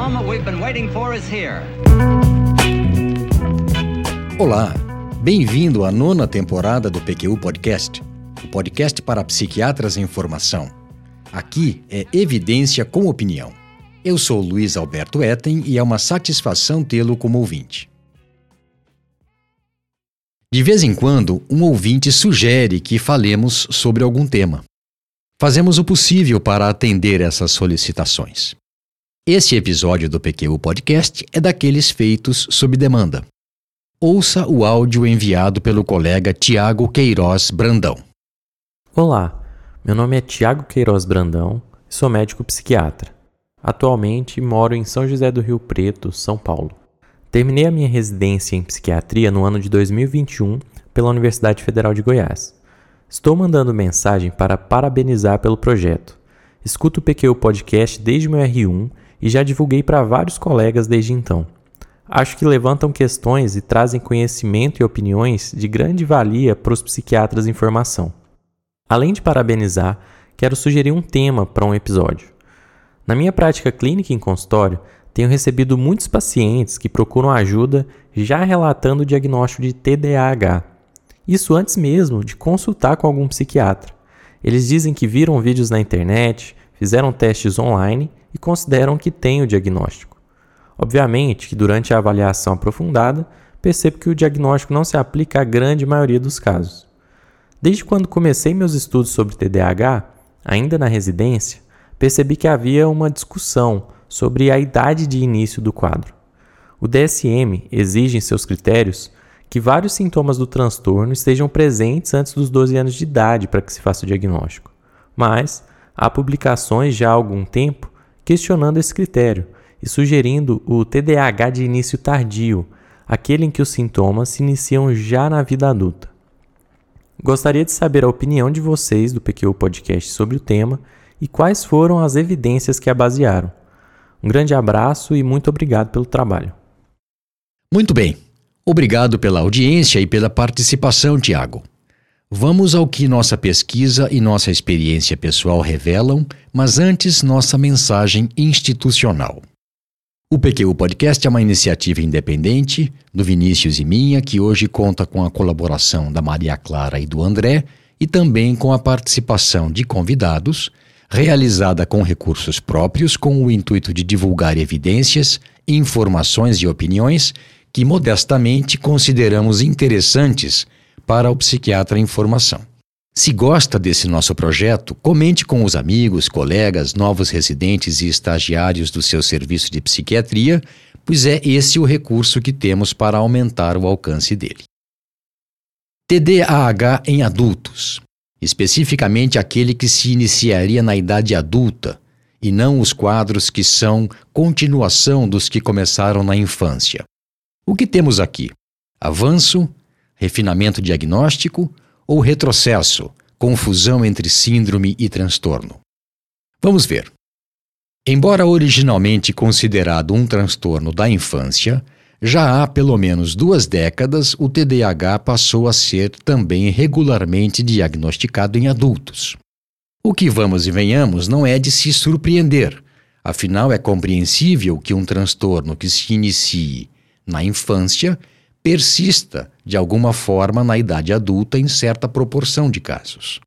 moment we've been waiting for is here. Olá, bem-vindo à nona temporada do PQU Podcast, o podcast para psiquiatras em formação. Aqui é evidência com opinião. Eu sou Luiz Alberto Etten e é uma satisfação tê-lo como ouvinte. De vez em quando, um ouvinte sugere que falemos sobre algum tema. Fazemos o possível para atender essas solicitações. Esse episódio do PQU Podcast é daqueles feitos sob demanda. Ouça o áudio enviado pelo colega Tiago Queiroz Brandão. Olá, meu nome é Tiago Queiroz Brandão e sou médico psiquiatra. Atualmente moro em São José do Rio Preto, São Paulo. Terminei a minha residência em psiquiatria no ano de 2021 pela Universidade Federal de Goiás. Estou mandando mensagem para parabenizar pelo projeto. Escuto o PQ Podcast desde meu R1 e já divulguei para vários colegas desde então. Acho que levantam questões e trazem conhecimento e opiniões de grande valia para os psiquiatras em formação. Além de parabenizar, quero sugerir um tema para um episódio. Na minha prática clínica em consultório, tenho recebido muitos pacientes que procuram ajuda já relatando o diagnóstico de TDAH. Isso antes mesmo de consultar com algum psiquiatra. Eles dizem que viram vídeos na internet, fizeram testes online e consideram que têm o diagnóstico. Obviamente que durante a avaliação aprofundada, percebo que o diagnóstico não se aplica à grande maioria dos casos. Desde quando comecei meus estudos sobre TDAH, ainda na residência, percebi que havia uma discussão sobre a idade de início do quadro. O DSM exige em seus critérios que vários sintomas do transtorno estejam presentes antes dos 12 anos de idade para que se faça o diagnóstico. Mas há publicações já há algum tempo questionando esse critério e sugerindo o TDAH de início tardio, aquele em que os sintomas se iniciam já na vida adulta. Gostaria de saber a opinião de vocês do PQ Podcast sobre o tema e quais foram as evidências que a basearam. Um grande abraço e muito obrigado pelo trabalho. Muito bem. Obrigado pela audiência e pela participação, Tiago. Vamos ao que nossa pesquisa e nossa experiência pessoal revelam, mas antes nossa mensagem institucional. O PQU Podcast é uma iniciativa independente do Vinícius e minha, que hoje conta com a colaboração da Maria Clara e do André e também com a participação de convidados, realizada com recursos próprios com o intuito de divulgar evidências, informações e opiniões que modestamente consideramos interessantes para o psiquiatra em formação. Se gosta desse nosso projeto, comente com os amigos, colegas, novos residentes e estagiários do seu serviço de psiquiatria, pois é esse o recurso que temos para aumentar o alcance dele. TDAH em adultos, especificamente aquele que se iniciaria na idade adulta, e não os quadros que são continuação dos que começaram na infância. O que temos aqui? Avanço, refinamento diagnóstico ou retrocesso, confusão entre síndrome e transtorno? Vamos ver. Embora originalmente considerado um transtorno da infância, já há pelo menos duas décadas o TDAH passou a ser também regularmente diagnosticado em adultos. O que vamos e venhamos não é de se surpreender, afinal é compreensível que um transtorno que se inicie na infância persista de alguma forma na idade adulta em certa proporção de casos.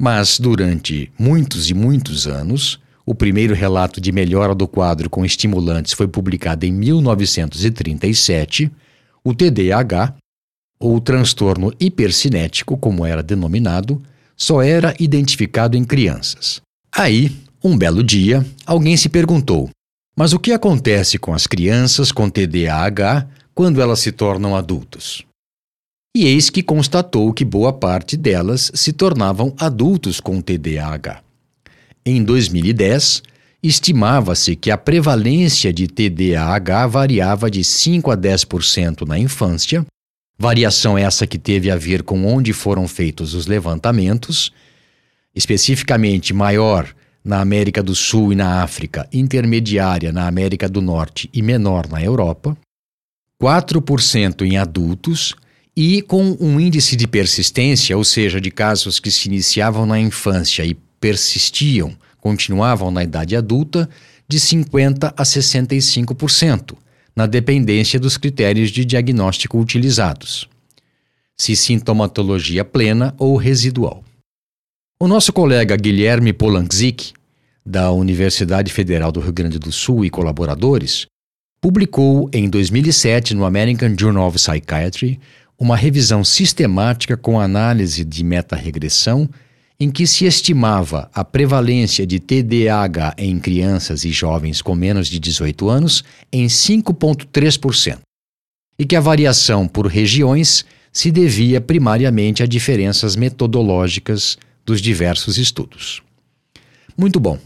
Mas durante muitos e muitos anos, o primeiro relato de melhora do quadro com estimulantes foi publicado em 1937. O TDAH, ou transtorno hipercinético, como era denominado, só era identificado em crianças. Aí, um belo dia, alguém se perguntou: mas o que acontece com as crianças com TDAH quando elas se tornam adultos? E eis que constatou que boa parte delas se tornavam adultos com TDAH. Em 2010, estimava-se que a prevalência de TDAH variava de 5 a 10% na infância, variação essa que teve a ver com onde foram feitos os levantamentos, especificamente maior na América do Sul e na África, intermediária na América do Norte e menor na Europa, 4% em adultos e com um índice de persistência, ou seja, de casos que se iniciavam na infância e persistiam, continuavam na idade adulta, de 50% a 65%, na dependência dos critérios de diagnóstico utilizados, se sintomatologia plena ou residual. O nosso colega Guilherme Polanczyk, da Universidade Federal do Rio Grande do Sul e colaboradores, publicou em 2007 no American Journal of Psychiatry uma revisão sistemática com análise de meta-regressão em que se estimava a prevalência de TDAH em crianças e jovens com menos de 18 anos em 5,3%, e que a variação por regiões se devia primariamente a diferenças metodológicas dos diversos estudos. Muito bom.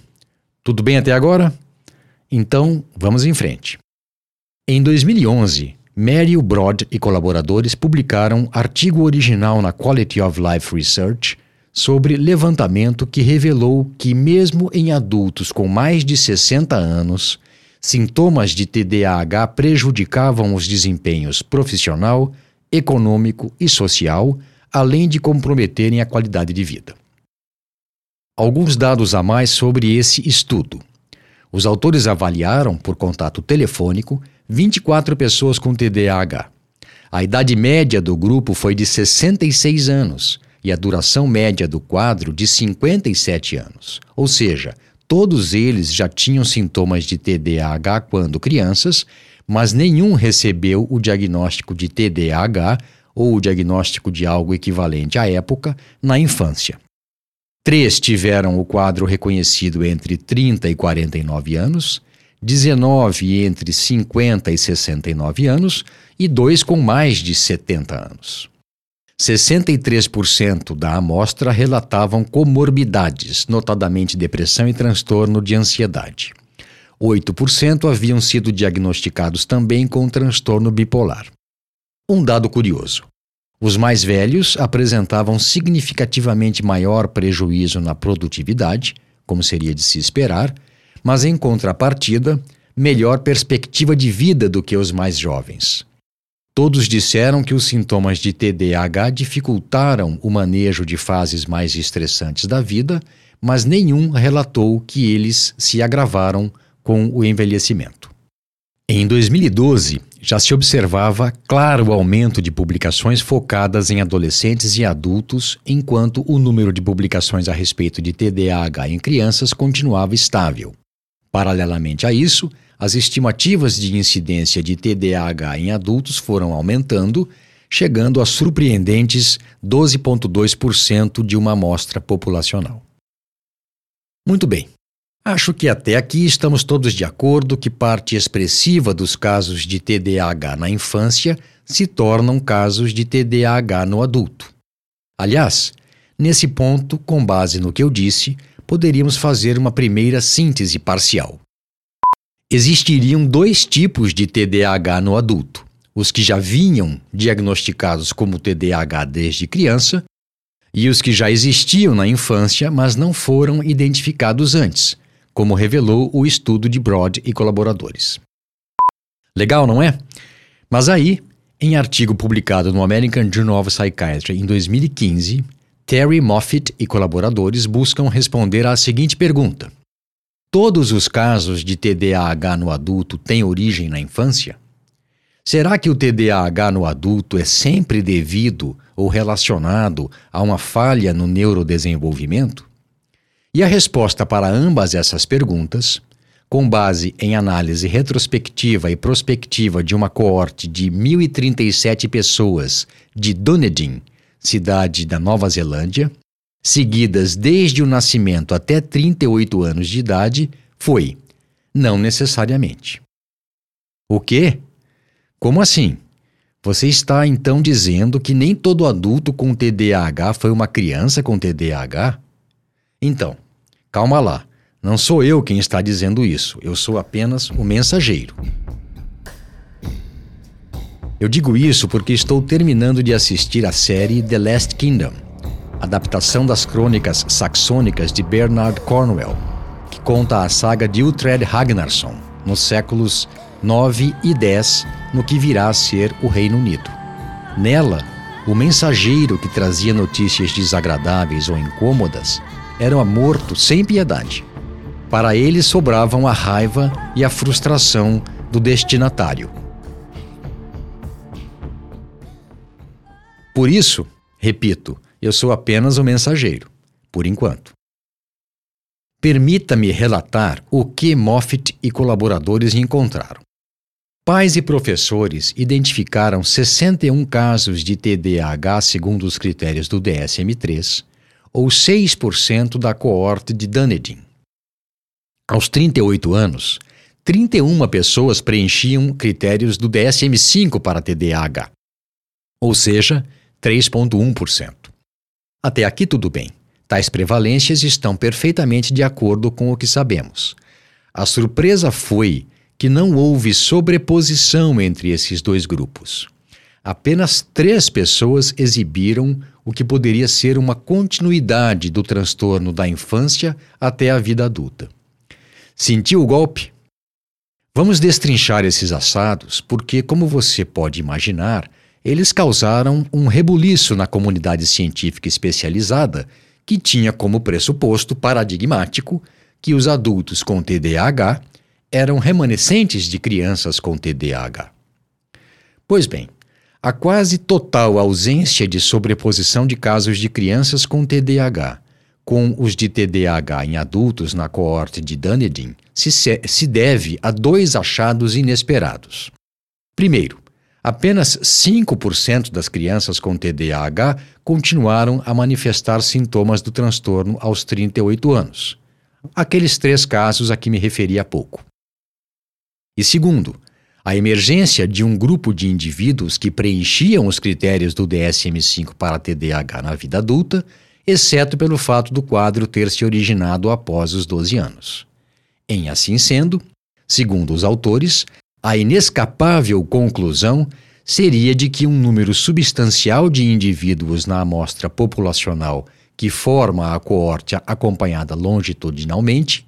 Tudo bem até agora? Então, vamos em frente. Em 2011, Mary Broad e colaboradores publicaram artigo original na Quality of Life Research sobre levantamento que revelou que, mesmo em adultos com mais de 60 anos, sintomas de TDAH prejudicavam os desempenhos profissional, econômico e social, além de comprometerem a qualidade de vida. Alguns dados a mais sobre esse estudo. Os autores avaliaram, por contato telefônico, 24 pessoas com TDAH. A idade média do grupo foi de 66 anos e a duração média do quadro de 57 anos. Ou seja, todos eles já tinham sintomas de TDAH quando crianças, mas nenhum recebeu o diagnóstico de TDAH ou o diagnóstico de algo equivalente à época na infância. Três tiveram o quadro reconhecido entre 30 e 49 anos, 19 entre 50 e 69 anos e dois com mais de 70 anos. 63% da amostra relatavam comorbidades, notadamente depressão e transtorno de ansiedade. 8% haviam sido diagnosticados também com transtorno bipolar. Um dado curioso: os mais velhos apresentavam significativamente maior prejuízo na produtividade, como seria de se esperar, mas em contrapartida, melhor perspectiva de vida do que os mais jovens. Todos disseram que os sintomas de TDAH dificultaram o manejo de fases mais estressantes da vida, mas nenhum relatou que eles se agravaram com o envelhecimento. Em 2012, já se observava claro aumento de publicações focadas em adolescentes e adultos, enquanto o número de publicações a respeito de TDAH em crianças continuava estável. Paralelamente a isso, as estimativas de incidência de TDAH em adultos foram aumentando, chegando a surpreendentes 12,2% de uma amostra populacional. Muito bem. Acho que até aqui estamos todos de acordo que parte expressiva dos casos de TDAH na infância se tornam casos de TDAH no adulto. Aliás, nesse ponto, com base no que eu disse, poderíamos fazer uma primeira síntese parcial existiriam dois tipos de TDAH no adulto: os que já vinham diagnosticados como TDAH desde criança e os que já existiam na infância, mas não foram identificados antes, como revelou o estudo de Broad e colaboradores. Legal, não é? Mas aí, em artigo publicado no American Journal of Psychiatry em 2015, Terry Moffitt e colaboradores buscam responder à seguinte pergunta: Todos os casos de TDAH no adulto têm origem na infância? Será que o TDAH no adulto é sempre devido ou relacionado a uma falha no neurodesenvolvimento? E a resposta para ambas essas perguntas, com base em análise retrospectiva e prospectiva de uma coorte de 1.037 pessoas de Dunedin, cidade da Nova Zelândia, seguidas desde o nascimento até 38 anos de idade, foi não necessariamente. O quê? Como assim? Você está então dizendo que nem todo adulto com TDAH foi uma criança com TDAH? Então, calma lá. Não sou eu quem está dizendo isso, eu sou apenas o mensageiro. Eu digo isso porque estou terminando de assistir a série The Last Kingdom adaptação das crônicas saxônicas de Bernard Cornwell, que conta a saga de Uhtred Ragnarsson nos séculos 9 e 10, no que virá a ser o Reino Unido. Nela, o mensageiro que trazia notícias desagradáveis ou incômodas era morto sem piedade. Para ele sobravam a raiva e a frustração do destinatário. Por isso, repito, eu sou apenas o mensageiro, por enquanto. Permita-me relatar o que Moffitt e colaboradores encontraram. Pais e professores identificaram 61 casos de TDAH segundo os critérios do DSM-3, ou 6% da coorte de Dunedin. Aos 38 anos, 31 pessoas preenchiam critérios do DSM-5 para TDAH, ou seja, 3,1%. Até aqui tudo bem. Tais prevalências estão perfeitamente de acordo com o que sabemos. A surpresa foi que não houve sobreposição entre esses dois grupos. Apenas três pessoas exibiram o que poderia ser uma continuidade do transtorno da infância até a vida adulta. Sentiu o golpe? Vamos destrinchar esses assados, porque, como você pode imaginar, eles causaram um rebuliço na comunidade científica especializada que tinha como pressuposto paradigmático que os adultos com TDAH eram remanescentes de crianças com TDAH. Pois bem, a quase total ausência de sobreposição de casos de crianças com TDAH com os de TDAH em adultos na coorte de Dunedin se, se deve a dois achados inesperados. Primeiro, apenas 5% das crianças com TDAH continuaram a manifestar sintomas do transtorno aos 38 anos. Aqueles três casos a que me referi há pouco. E segundo, a emergência de um grupo de indivíduos que preenchiam os critérios do DSM-5 para TDAH na vida adulta, exceto pelo fato do quadro ter se originado após os 12 anos. Em assim sendo, segundo os autores, a inescapável conclusão seria de que um número substancial de indivíduos na amostra populacional que forma a coorte acompanhada longitudinalmente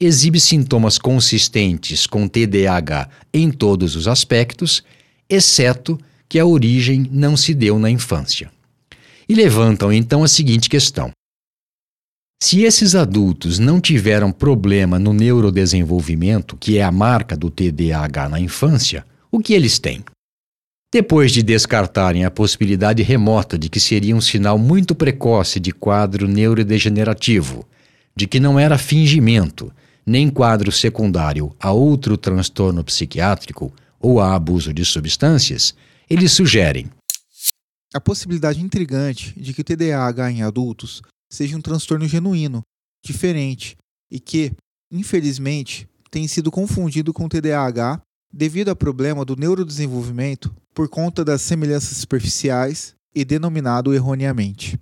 exibe sintomas consistentes com TDAH em todos os aspectos, exceto que a origem não se deu na infância. E levantam então a seguinte questão: se esses adultos não tiveram problema no neurodesenvolvimento, que é a marca do TDAH na infância, o que eles têm? Depois de descartarem a possibilidade remota de que seria um sinal muito precoce de quadro neurodegenerativo, de que não era fingimento, nem quadro secundário a outro transtorno psiquiátrico ou a abuso de substâncias, eles sugerem a possibilidade intrigante de que o TDAH em adultos seja um transtorno genuíno, diferente e que, infelizmente, tem sido confundido com TDAH devido ao problema do neurodesenvolvimento por conta das semelhanças superficiais e denominado erroneamente.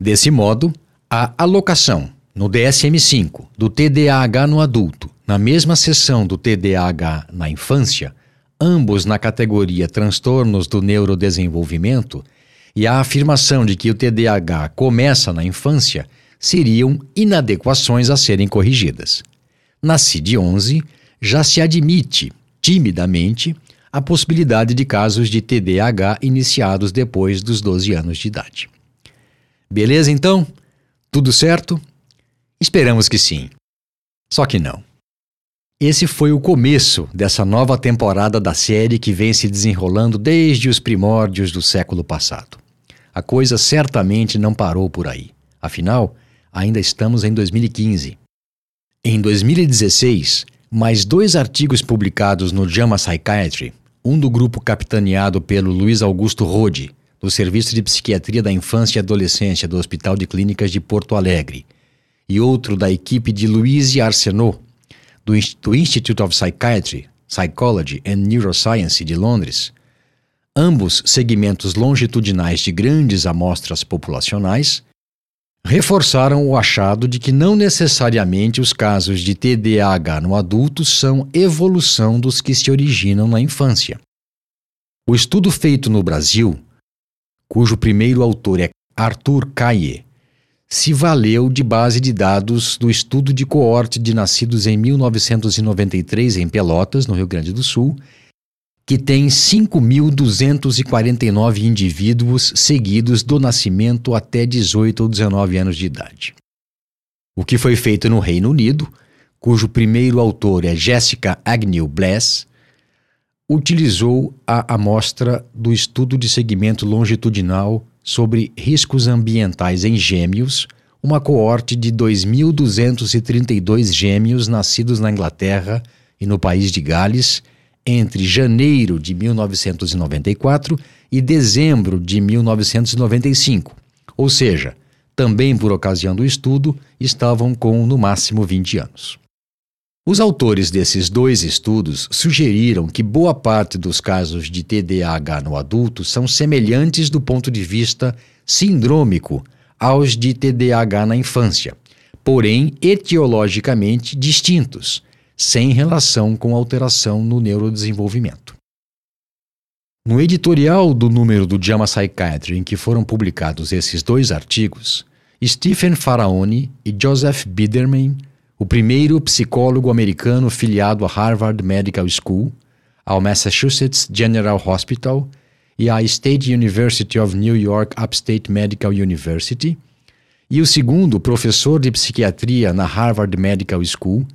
Desse modo, a alocação no DSM-5 do TDAH no adulto, na mesma seção do TDAH na infância, ambos na categoria transtornos do neurodesenvolvimento, e a afirmação de que o TDAH começa na infância seriam inadequações a serem corrigidas. Na CID-11, já se admite, timidamente, a possibilidade de casos de TDAH iniciados depois dos 12 anos de idade. Beleza, então? Tudo certo? Esperamos que sim. Só que não. Esse foi o começo dessa nova temporada da série que vem se desenrolando desde os primórdios do século passado. A coisa certamente não parou por aí. Afinal, ainda estamos em 2015. Em 2016, mais dois artigos publicados no JAMA Psychiatry, um do grupo capitaneado pelo Luiz Augusto Rode, do Serviço de Psiquiatria da Infância e Adolescência do Hospital de Clínicas de Porto Alegre, e outro da equipe de Louise Arsenault, do Institute of Psychiatry, Psychology and Neuroscience de Londres, ambos segmentos longitudinais de grandes amostras populacionais, reforçaram o achado de que não necessariamente os casos de TDAH no adulto são evolução dos que se originam na infância. O estudo feito no Brasil, cujo primeiro autor é Arthur Caille, se valeu de base de dados do estudo de coorte de nascidos em 1993 em Pelotas, no Rio Grande do Sul, que tem 5.249 indivíduos seguidos do nascimento até 18 ou 19 anos de idade. O que foi feito no Reino Unido, cujo primeiro autor é Jessica Agnew Bless, utilizou a amostra do estudo de segmento longitudinal sobre riscos ambientais em gêmeos, uma coorte de 2.232 gêmeos nascidos na Inglaterra e no país de Gales entre janeiro de 1994 e dezembro de 1995, ou seja, também por ocasião do estudo, estavam com no máximo 20 anos. Os autores desses dois estudos sugeriram que boa parte dos casos de TDAH no adulto são semelhantes do ponto de vista sindrômico aos de TDAH na infância, porém etiologicamente distintos, sem relação com alteração no neurodesenvolvimento. No editorial do número do JAMA Psychiatry em que foram publicados esses dois artigos, Stephen Faraoni e Joseph Biderman o primeiro psicólogo americano filiado a Harvard Medical School, ao Massachusetts General Hospital e à State University of New York Upstate Medical University, e o segundo professor de psiquiatria na Harvard Medical School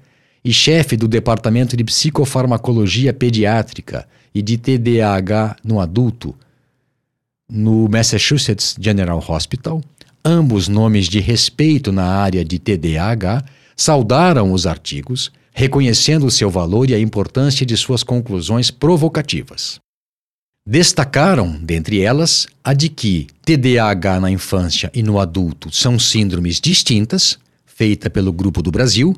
e chefe do Departamento de Psicofarmacologia Pediátrica e de TDAH no adulto no Massachusetts General Hospital, ambos nomes de respeito na área de TDAH saudaram os artigos, reconhecendo o seu valor e a importância de suas conclusões provocativas. Destacaram, dentre elas, a de que TDAH na infância e no adulto são síndromes distintas, feita pelo Grupo do Brasil,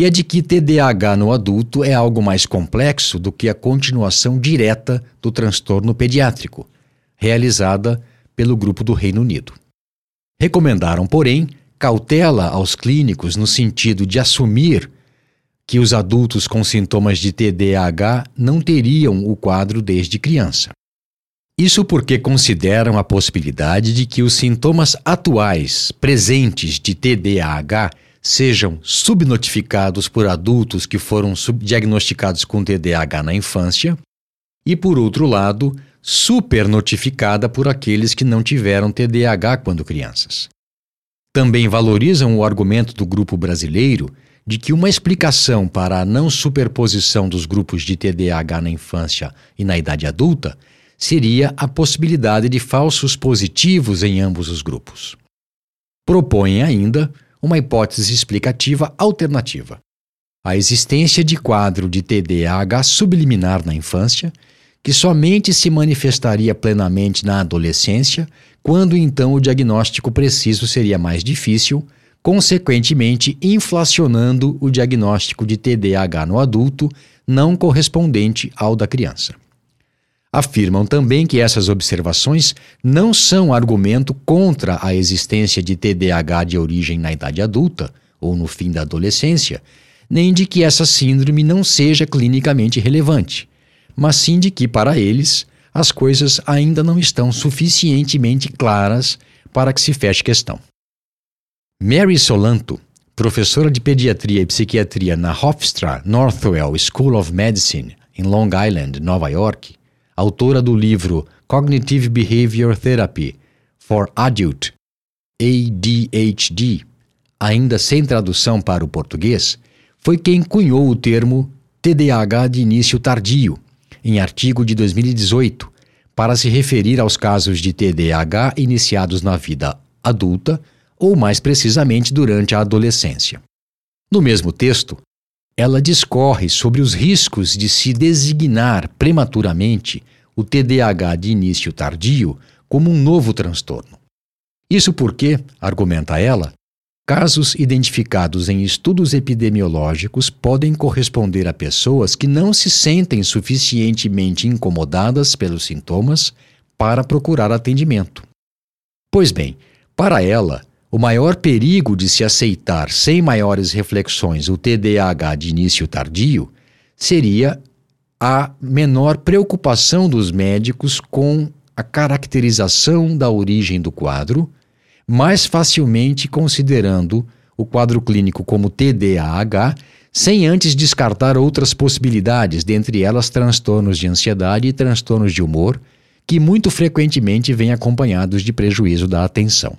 e a de que TDAH no adulto é algo mais complexo do que a continuação direta do transtorno pediátrico, realizada pelo Grupo do Reino Unido. Recomendaram, porém, cautela aos clínicos no sentido de assumir que os adultos com sintomas de TDAH não teriam o quadro desde criança. Isso porque consideram a possibilidade de que os sintomas atuais presentes de TDAH sejam subnotificados por adultos que foram subdiagnosticados com TDAH na infância e, por outro lado, supernotificada por aqueles que não tiveram TDAH quando crianças. Também valorizam o argumento do grupo brasileiro de que uma explicação para a não superposição dos grupos de TDAH na infância e na idade adulta seria a possibilidade de falsos positivos em ambos os grupos. Propõem ainda uma hipótese explicativa alternativa: a existência de quadro de TDAH subliminar na infância, que somente se manifestaria plenamente na adolescência quando então o diagnóstico preciso seria mais difícil, consequentemente inflacionando o diagnóstico de TDAH no adulto não correspondente ao da criança. Afirmam também que essas observações não são argumento contra a existência de TDAH de origem na idade adulta ou no fim da adolescência, nem de que essa síndrome não seja clinicamente relevante, mas sim de que, para eles, as coisas ainda não estão suficientemente claras para que se feche questão. Mary Solanto, professora de pediatria e psiquiatria na Hofstra Northwell School of Medicine, em Long Island, Nova York, autora do livro Cognitive Behavior Therapy for Adult ADHD, ainda sem tradução para o português, foi quem cunhou o termo TDAH de início tardio em artigo de 2018 para se referir aos casos de TDAH iniciados na vida adulta ou, mais precisamente, durante a adolescência. No mesmo texto, ela discorre sobre os riscos de se designar prematuramente o TDAH de início tardio como um novo transtorno. Isso porque, argumenta ela, Casos identificados em estudos epidemiológicos podem corresponder a pessoas que não se sentem suficientemente incomodadas pelos sintomas para procurar atendimento. Pois bem, para ela, o maior perigo de se aceitar sem maiores reflexões o TDAH de início tardio seria a menor preocupação dos médicos com a caracterização da origem do quadro mais facilmente considerando o quadro clínico como TDAH, sem antes descartar outras possibilidades, dentre elas transtornos de ansiedade e transtornos de humor, que muito frequentemente vêm acompanhados de prejuízo da atenção.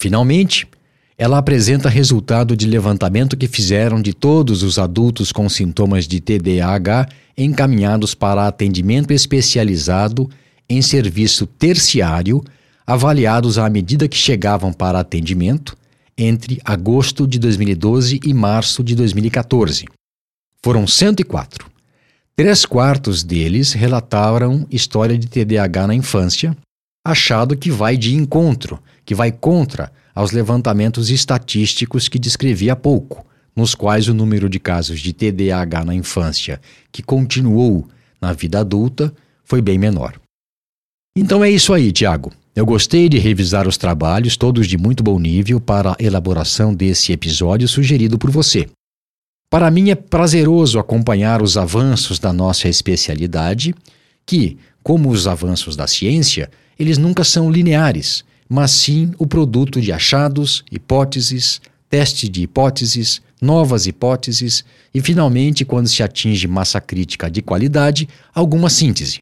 Finalmente, Ela apresenta resultado de levantamento que fizeram de todos os adultos com sintomas de TDAH encaminhados para atendimento especializado em serviço terciário, avaliados à medida que chegavam para atendimento entre agosto de 2012 e março de 2014. Foram 104. Três quartos deles relataram história de TDAH na infância, achado que vai de encontro, que vai contra aos levantamentos estatísticos que descrevi há pouco, nos quais o número de casos de TDAH na infância que continuou na vida adulta foi bem menor. Então é isso aí, Tiago. Eu gostei de revisar os trabalhos, todos de muito bom nível, para a elaboração desse episódio sugerido por você. Para mim é prazeroso acompanhar os avanços da nossa especialidade, que, como os avanços da ciência, eles nunca são lineares, mas sim o produto de achados, hipóteses, teste de hipóteses, novas hipóteses e, finalmente, quando se atinge massa crítica de qualidade, alguma síntese.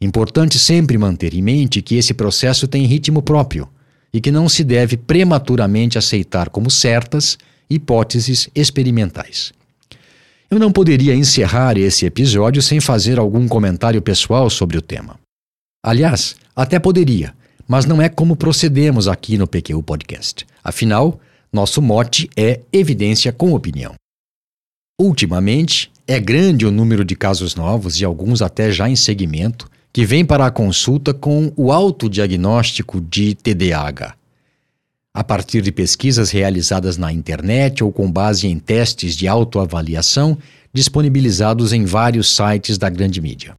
Importante sempre manter em mente que esse processo tem ritmo próprio e que não se deve prematuramente aceitar como certas hipóteses experimentais. Eu não poderia encerrar esse episódio sem fazer algum comentário pessoal sobre o tema. Aliás, até poderia, mas não é como procedemos aqui no PQ Podcast. Afinal, nosso mote é evidência com opinião. Ultimamente, é grande o número de casos novos e alguns até já em segmento que vêm para a consulta com o autodiagnóstico de TDAH. A partir de pesquisas realizadas na internet ou com base em testes de autoavaliação disponibilizados em vários sites da grande mídia.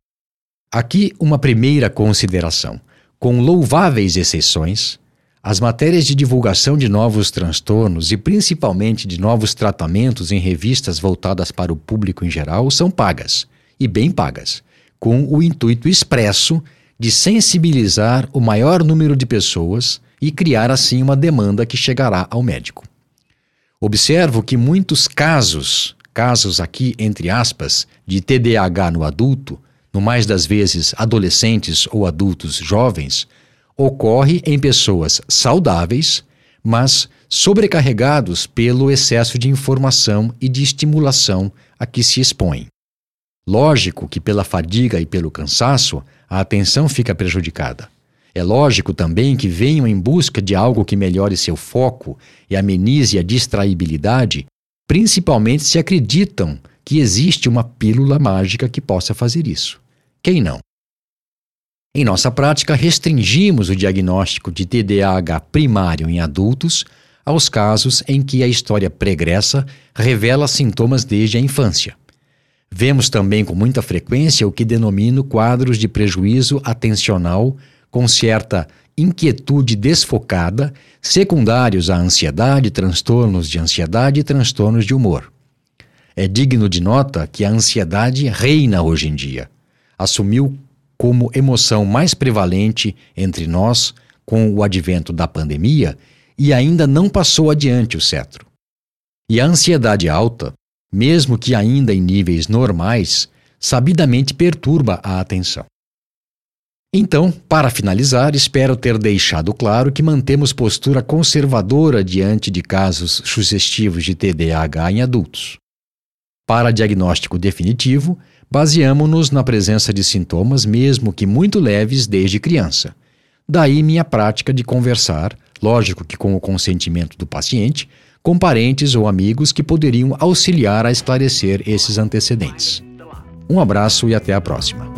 Aqui uma primeira consideração. Com louváveis exceções, as matérias de divulgação de novos transtornos e principalmente de novos tratamentos em revistas voltadas para o público em geral são pagas, e bem pagas, com o intuito expresso de sensibilizar o maior número de pessoas e criar assim uma demanda que chegará ao médico. Observo que muitos casos, casos aqui entre aspas, de TDAH no adulto, no mais das vezes adolescentes ou adultos jovens, ocorre em pessoas saudáveis, mas sobrecarregados pelo excesso de informação e de estimulação a que se expõem. Lógico que pela fadiga e pelo cansaço, a atenção fica prejudicada. É lógico também que venham em busca de algo que melhore seu foco e amenize a distraibilidade, principalmente se acreditam que existe uma pílula mágica que possa fazer isso. Quem não? Em nossa prática, restringimos o diagnóstico de TDAH primário em adultos aos casos em que a história pregressa revela sintomas desde a infância. Vemos também com muita frequência o que denomino quadros de prejuízo atencional com certa inquietude desfocada, secundários à ansiedade, transtornos de ansiedade e transtornos de humor. É digno de nota que a ansiedade reina hoje em dia. Assumiu como emoção mais prevalente entre nós com o advento da pandemia e ainda não passou adiante o cetro. E a ansiedade alta, mesmo que ainda em níveis normais, sabidamente perturba a atenção. Então, para finalizar, espero ter deixado claro que mantemos postura conservadora diante de casos sugestivos de TDAH em adultos. Para diagnóstico definitivo, baseamos-nos na presença de sintomas, mesmo que muito leves, desde criança. Daí minha prática de conversar, lógico que com o consentimento do paciente, com parentes ou amigos que poderiam auxiliar a esclarecer esses antecedentes. Um abraço e até a próxima.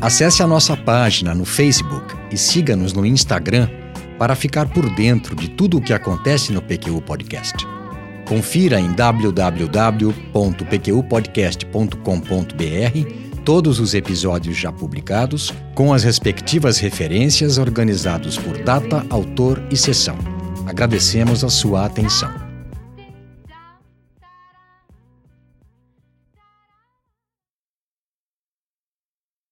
Acesse a nossa página no Facebook e siga-nos no Instagram para ficar por dentro de tudo o que acontece no PQU Podcast. Confira em www.pqpodcast.com.br todos os episódios já publicados, com as respectivas referências organizados por data, autor e sessão. Agradecemos a sua atenção.